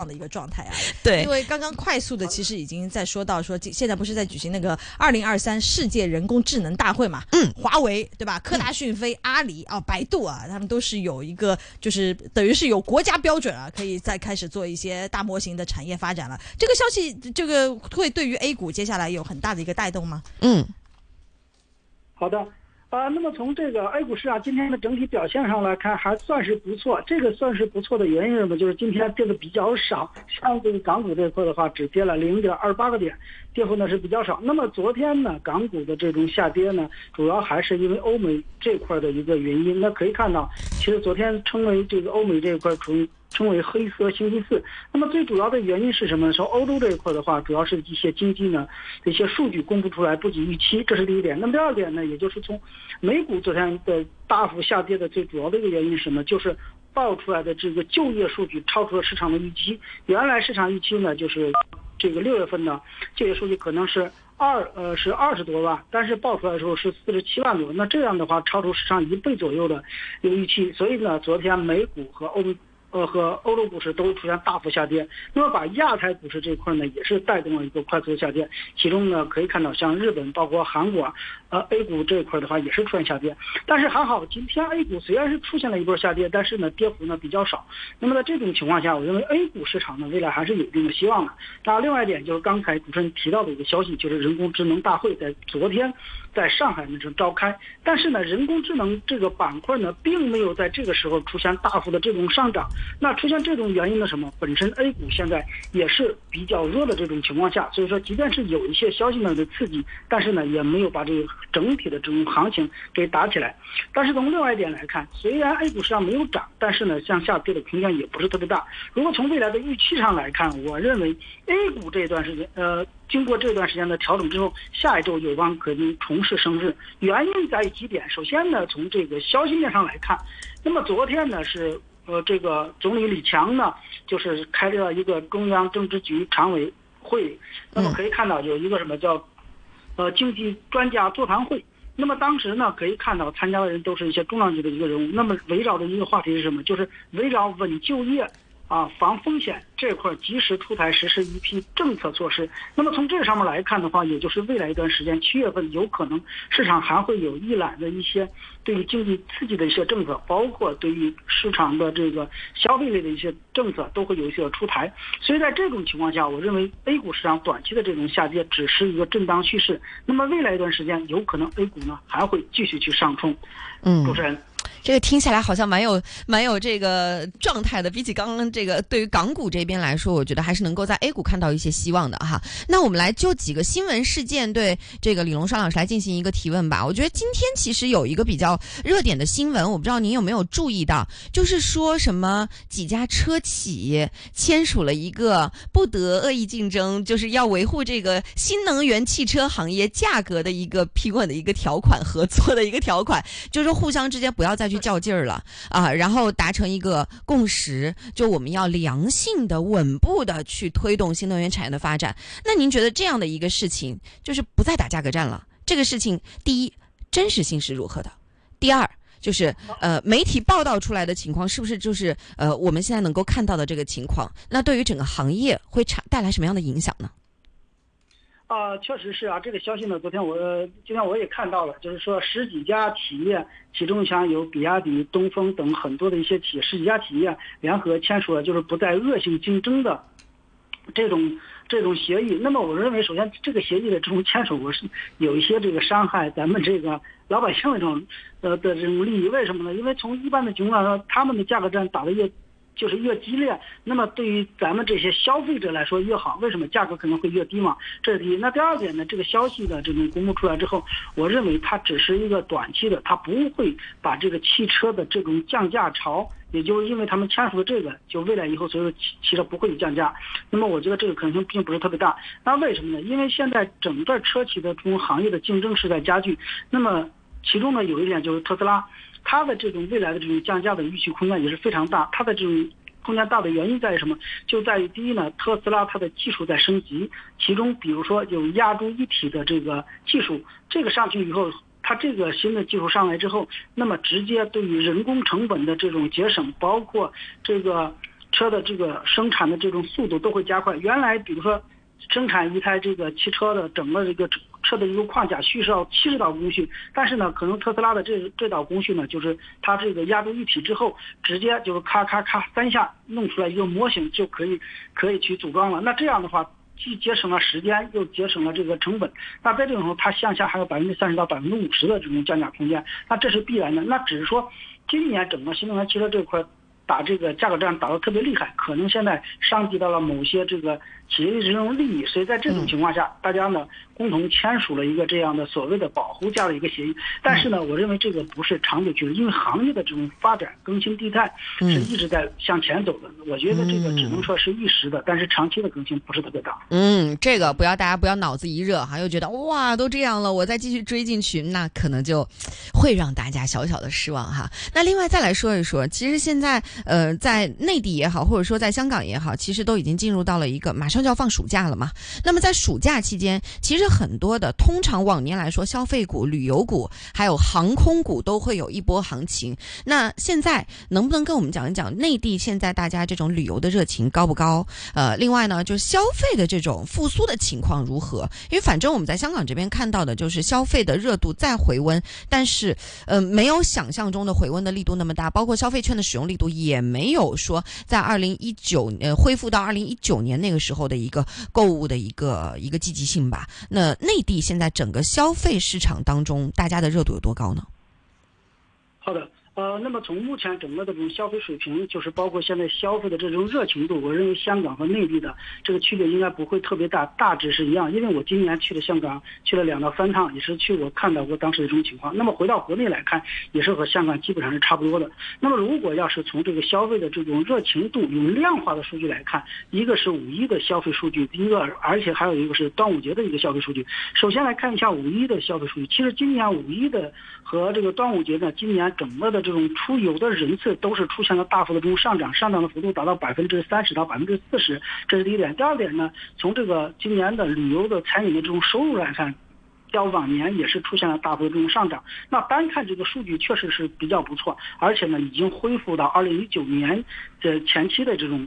样的一个状态啊。对因，为刚刚快速的其实已经在说到说，现在不是在举行那个二零二三世界人工智能大会嘛？嗯，华为对吧？科大讯飞、阿里啊、百度啊，他们都是有一个就是等于是有国家标准啊，可以再开始做一些大模型的产业发展了。这个消息，这个会对于 A 股接下来有很大的一个带动吗？嗯好的，啊、那么从这个 A 股市场今天的整体表现上来看，还算是不错。这个算是不错的原因是什么？就是今天跌的比较少，相对港股这一块的话，只跌了零点二八个点，跌幅呢是比较少。那么昨天呢，港股的这种下跌呢，主要还是因为欧美这块的一个原因。那可以看到，其实昨天称为这个欧美这一块属于。称为黑色星期四。那么最主要的原因是什么呢？说欧洲这一块的话，主要是一些经济呢一些数据公布出来不及预期，这是第一点。那么第二点呢，也就是从美股昨天的大幅下跌的最主要的一个原因是什么？就是爆出来的这个就业数据超出了市场的预期。原来市场预期呢，就是这个六月份呢，这个数据可能是。二呃是二十多万，但是报出来的时候是四十七万多，那这样的话超出市场一倍左右的一个预期，所以呢，昨天美股和欧呃和欧洲股市都出现大幅下跌，那么把亚太股市这块呢也是带动了一个快速的下跌，其中呢可以看到像日本包括韩国，呃 A 股这一块的话也是出现下跌，但是还好今天 A 股虽然是出现了一波下跌，但是呢跌幅呢比较少，那么在这种情况下，我认为 A 股市场呢未来还是有一定的希望的。那，另外一点就是刚才主持人提到的一个消息，就是人工智能大会在昨天在上海那是召开，但是呢人工智能这个板块呢并没有在这个时候出现大幅的这种上涨。那出现这种原因的什么？本身 A 股现在也是比较弱的这种情况下，所以说即便是有一些消息面的刺激，但是呢也没有把这个整体的这种行情给打起来。但是从另外一点来看，虽然 A 股市场没有涨，但是呢向下跌的空间也不是特别大。如果从未来的预期上来看，我认为 A 股这一段时间，呃，经过这段时间的调整之后，下一周有望可能重拾升势。原因在于几点，首先呢，从这个消息面上来看，那么昨天呢是。呃，这个总理李强呢，就是开了一个中央政治局常委会，那么可以看到有一个什么叫，呃，经济专家座谈会。那么当时呢，可以看到参加的人都是一些重量级的一个人物。那么围绕的一个话题是什么？就是围绕稳就业。啊，防风险这块及时出台实施一批政策措施。那么从这上面来看的话，也就是未来一段时间，七月份有可能市场还会有一揽的一些对于经济刺激的一些政策，包括对于市场的这个消费类的一些政策都会有一些出台。所以在这种情况下，我认为 A 股市场短期的这种下跌只是一个震荡趋势。那么未来一段时间，有可能 A 股呢还会继续去上冲。嗯，主持人。这个听起来好像蛮有蛮有这个状态的，比起刚刚这个对于港股这边来说，我觉得还是能够在 A 股看到一些希望的哈。那我们来就几个新闻事件对这个李龙双老师来进行一个提问吧。我觉得今天其实有一个比较热点的新闻，我不知道您有没有注意到，就是说什么几家车企签署了一个不得恶意竞争，就是要维护这个新能源汽车行业价格的一个平稳的一个条款，合作的一个条款，就是互相之间不要再去较劲儿了啊，然后达成一个共识，就我们要良性的、稳步的去推动新能源产业的发展。那您觉得这样的一个事情，就是不再打价格战了？这个事情，第一，真实性是如何的？第二，就是呃，媒体报道出来的情况是不是就是呃我们现在能够看到的这个情况？那对于整个行业会产带来什么样的影响呢？啊，确实是啊，这个消息呢，昨天我今天我也看到了，就是说十几家企业，其中像有比亚迪、东风等很多的一些企业，十几家企业联合签署了就是不再恶性竞争的这种这种协议。那么我认为，首先这个协议的这种签署，我是有一些这个伤害咱们这个老百姓的这种呃的这种利益。为什么呢？因为从一般的情况来说，他们的价格战打得越。就是越激烈，那么对于咱们这些消费者来说越好。为什么价格可能会越低嘛？这是第一。那第二点呢？这个消息的这种公布出来之后，我认为它只是一个短期的，它不会把这个汽车的这种降价潮，也就是因为他们签署了这个，就未来以后所有的汽汽车不会有降价。那么我觉得这个可能性并不是特别大。那为什么呢？因为现在整个车企的这种行业的竞争是在加剧。那么其中呢有一点就是特斯拉。它的这种未来的这种降价的预期空间也是非常大，它的这种空间大的原因在于什么？就在于第一呢，特斯拉它的技术在升级，其中比如说有压铸一体的这个技术，这个上去以后，它这个新的技术上来之后，那么直接对于人工成本的这种节省，包括这个车的这个生产的这种速度都会加快。原来比如说生产一台这个汽车的整个这个车的一个框架需要七十道工序，但是呢，可能特斯拉的这这道工序呢，就是它这个压铸一体之后，直接就是咔咔咔三下弄出来一个模型就可以可以去组装了。那这样的话。既节省了时间，又节省了这个成本。那在这种时候，它向下还有百分之三十到百分之五十的这种降价空间。那这是必然的。那只是说，今年整个新能源汽车这块。打这个价格战打得特别厉害，可能现在伤及到了某些这个企业的这种利益，所以在这种情况下，大家呢共同签署了一个这样的所谓的保护价的一个协议。但是呢，我认为这个不是长久趋势，因为行业的这种发展更新迭代是一直在向前走的。我觉得这个只能说是一时的，但是长期的更新不是特别大。嗯，这个不要大家不要脑子一热哈，又觉得哇都这样了，我再继续追进去，那可能就会让大家小小的失望哈。那另外再来说一说，其实现在。呃，在内地也好，或者说在香港也好，其实都已经进入到了一个马上就要放暑假了嘛。那么在暑假期间，其实很多的通常往年来说，消费股、旅游股还有航空股都会有一波行情。那现在能不能跟我们讲一讲内地现在大家这种旅游的热情高不高？呃，另外呢，就是消费的这种复苏的情况如何？因为反正我们在香港这边看到的就是消费的热度在回温，但是呃，没有想象中的回温的力度那么大，包括消费券的使用力度也。也没有说在二零一九呃恢复到二零一九年那个时候的一个购物的一个一个积极性吧。那内地现在整个消费市场当中，大家的热度有多高呢？好的。呃，那么从目前整个的这种消费水平，就是包括现在消费的这种热情度，我认为香港和内地的这个区别应该不会特别大，大致是一样。因为我今年去了香港，去了两到三趟，也是去我看到过当时的这种情况。那么回到国内来看，也是和香港基本上是差不多的。那么如果要是从这个消费的这种热情度用量化的数据来看，一个是五一的消费数据，第一个而且还有一个是端午节的一个消费数据。首先来看一下五一的消费数据，其实今年五一的和这个端午节呢，今年整个的这这种出游的人次都是出现了大幅的这种上涨，上涨的幅度达到百分之三十到百分之四十，这是第一点。第二点呢，从这个今年的旅游的餐饮的这种收入来看，较往年也是出现了大幅的这种上涨。那单看这个数据确实是比较不错，而且呢已经恢复到二零一九年的前期的这种。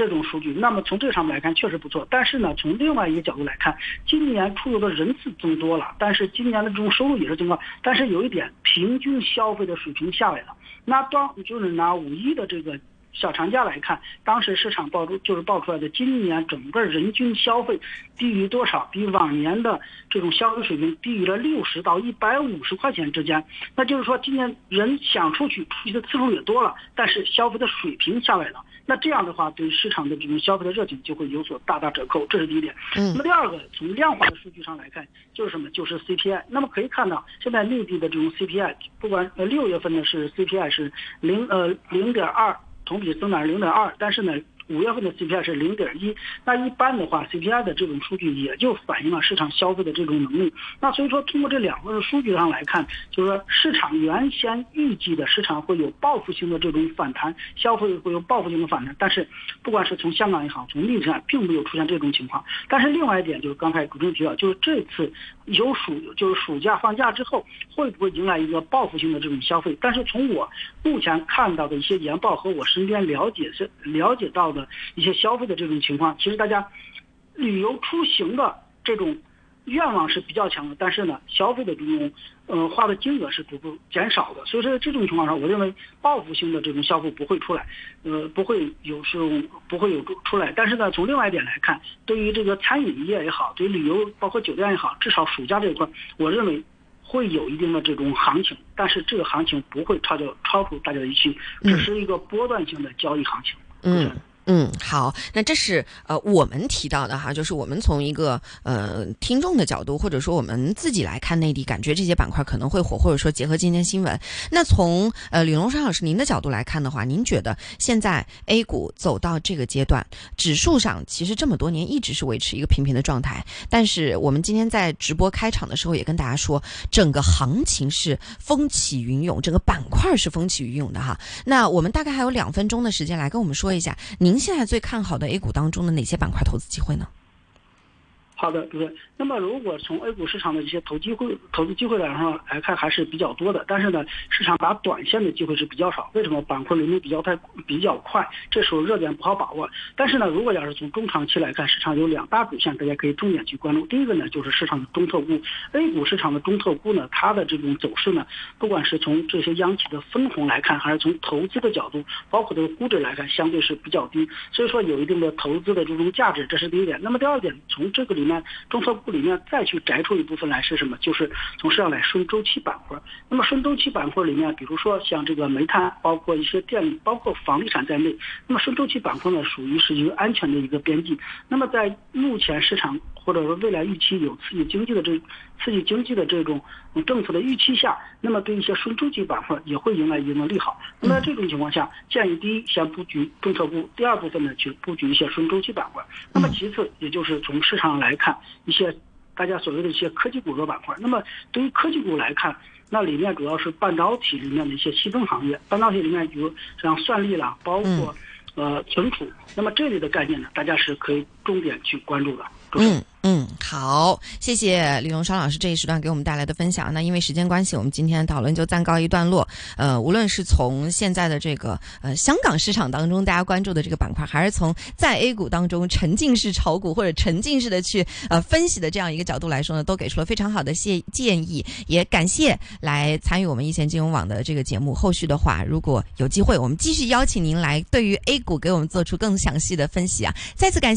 这种数据，那么从这个上面来看确实不错，但是呢，从另外一个角度来看，今年出游的人次增多了，但是今年的这种收入也是增高，但是有一点，平均消费的水平下来了。那当就是拿五一的这个小长假来看，当时市场报出就是报出来的，今年整个人均消费低于多少？比往年的这种消费水平低于了六十到一百五十块钱之间。那就是说，今年人想出去，出去的次数也多了，但是消费的水平下来了。那这样的话，对市场的这种消费的热情就会有所大打折扣，这是第一点。那么第二个，从量化的数据上来看，就是什么？就是 CPI。那么可以看到，现在内地的这种 CPI，不管呃六月份呢是 CPI 是零呃零点二，同比增长零点二，但是呢。五月份的 CPI 是零点一，那一般的话，CPI 的这种数据也就反映了市场消费的这种能力。那所以说，通过这两个数据上来看，就是说市场原先预计的市场会有报复性的这种反弹，消费会有报复性的反弹。但是，不管是从香港也好，从历史上并没有出现这种情况。但是另外一点就是刚才主持人提到，就是这次有暑就是暑假放假之后，会不会迎来一个报复性的这种消费？但是从我目前看到的一些研报和我身边了解是了解到的。一些消费的这种情况，其实大家旅游出行的这种愿望是比较强的，但是呢，消费的这种呃花的金额是逐步减少的。所以说这种情况上，我认为报复性的这种消费不会出来，呃，不会有这种不会有出来。但是呢，从另外一点来看，对于这个餐饮业也好，对于旅游包括酒店也好，至少暑假这一块，我认为会有一定的这种行情，但是这个行情不会超掉超出大家的预期，只是一个波段性的交易行情。嗯。嗯，嗯好，那这是呃我们提到的哈，就是我们从一个呃听众的角度，或者说我们自己来看内地，感觉这些板块可能会火，或者说结合今天新闻。那从呃李龙山老师您的角度来看的话，您觉得现在 A 股走到这个阶段，指数上其实这么多年一直是维持一个平平的状态，但是我们今天在直播开场的时候也跟大家说，整个行情是风起云涌，整个板块是风起云涌的哈。那我们大概还有两分钟的时间来跟我们说一下您。您现在最看好的 A 股当中的哪些板块投资机会呢？好的，对。那么，如果从 A 股市场的一些投机会、投资机会来上来看，还是比较多的。但是呢，市场打短线的机会是比较少。为什么？板块轮动比较太比较快，这时候热点不好把握。但是呢，如果要是从中长期来看，市场有两大主线，大家可以重点去关注。第一个呢，就是市场的中特估。A 股市场的中特估呢，它的这种走势呢，不管是从这些央企的分红来看，还是从投资的角度，包括这个估值来看，相对是比较低。所以说，有一定的投资的这种价值，这是第一点。那么第二点，从这个里面中特部。里面再去摘出一部分来是什么？就是从市场来顺周期板块。那么顺周期板块里面，比如说像这个煤炭，包括一些电力，包括房地产在内。那么顺周期板块呢，属于是一个安全的一个边际。那么在目前市场或者说未来预期有刺激经济的这刺激经济的这种政策的预期下，那么对一些顺周期板块也会迎来一定的利好。那么在这种情况下，建议第一先布局中特估，第二部分呢去布局一些顺周期板块。那么其次，也就是从市场来看一些。大家所谓的一些科技股的板块，那么对于科技股来看，那里面主要是半导体里面的一些细分行业，半导体里面比如像算力啦，包括呃存储，那么这类的概念呢，大家是可以重点去关注的。嗯嗯，好，谢谢李荣双老师这一时段给我们带来的分享。那因为时间关系，我们今天讨论就暂告一段落。呃，无论是从现在的这个呃香港市场当中大家关注的这个板块，还是从在 A 股当中沉浸式炒股或者沉浸式的去呃分析的这样一个角度来说呢，都给出了非常好的建建议。也感谢来参与我们一线金融网的这个节目。后续的话，如果有机会，我们继续邀请您来对于 A 股给我们做出更详细的分析啊。再次感。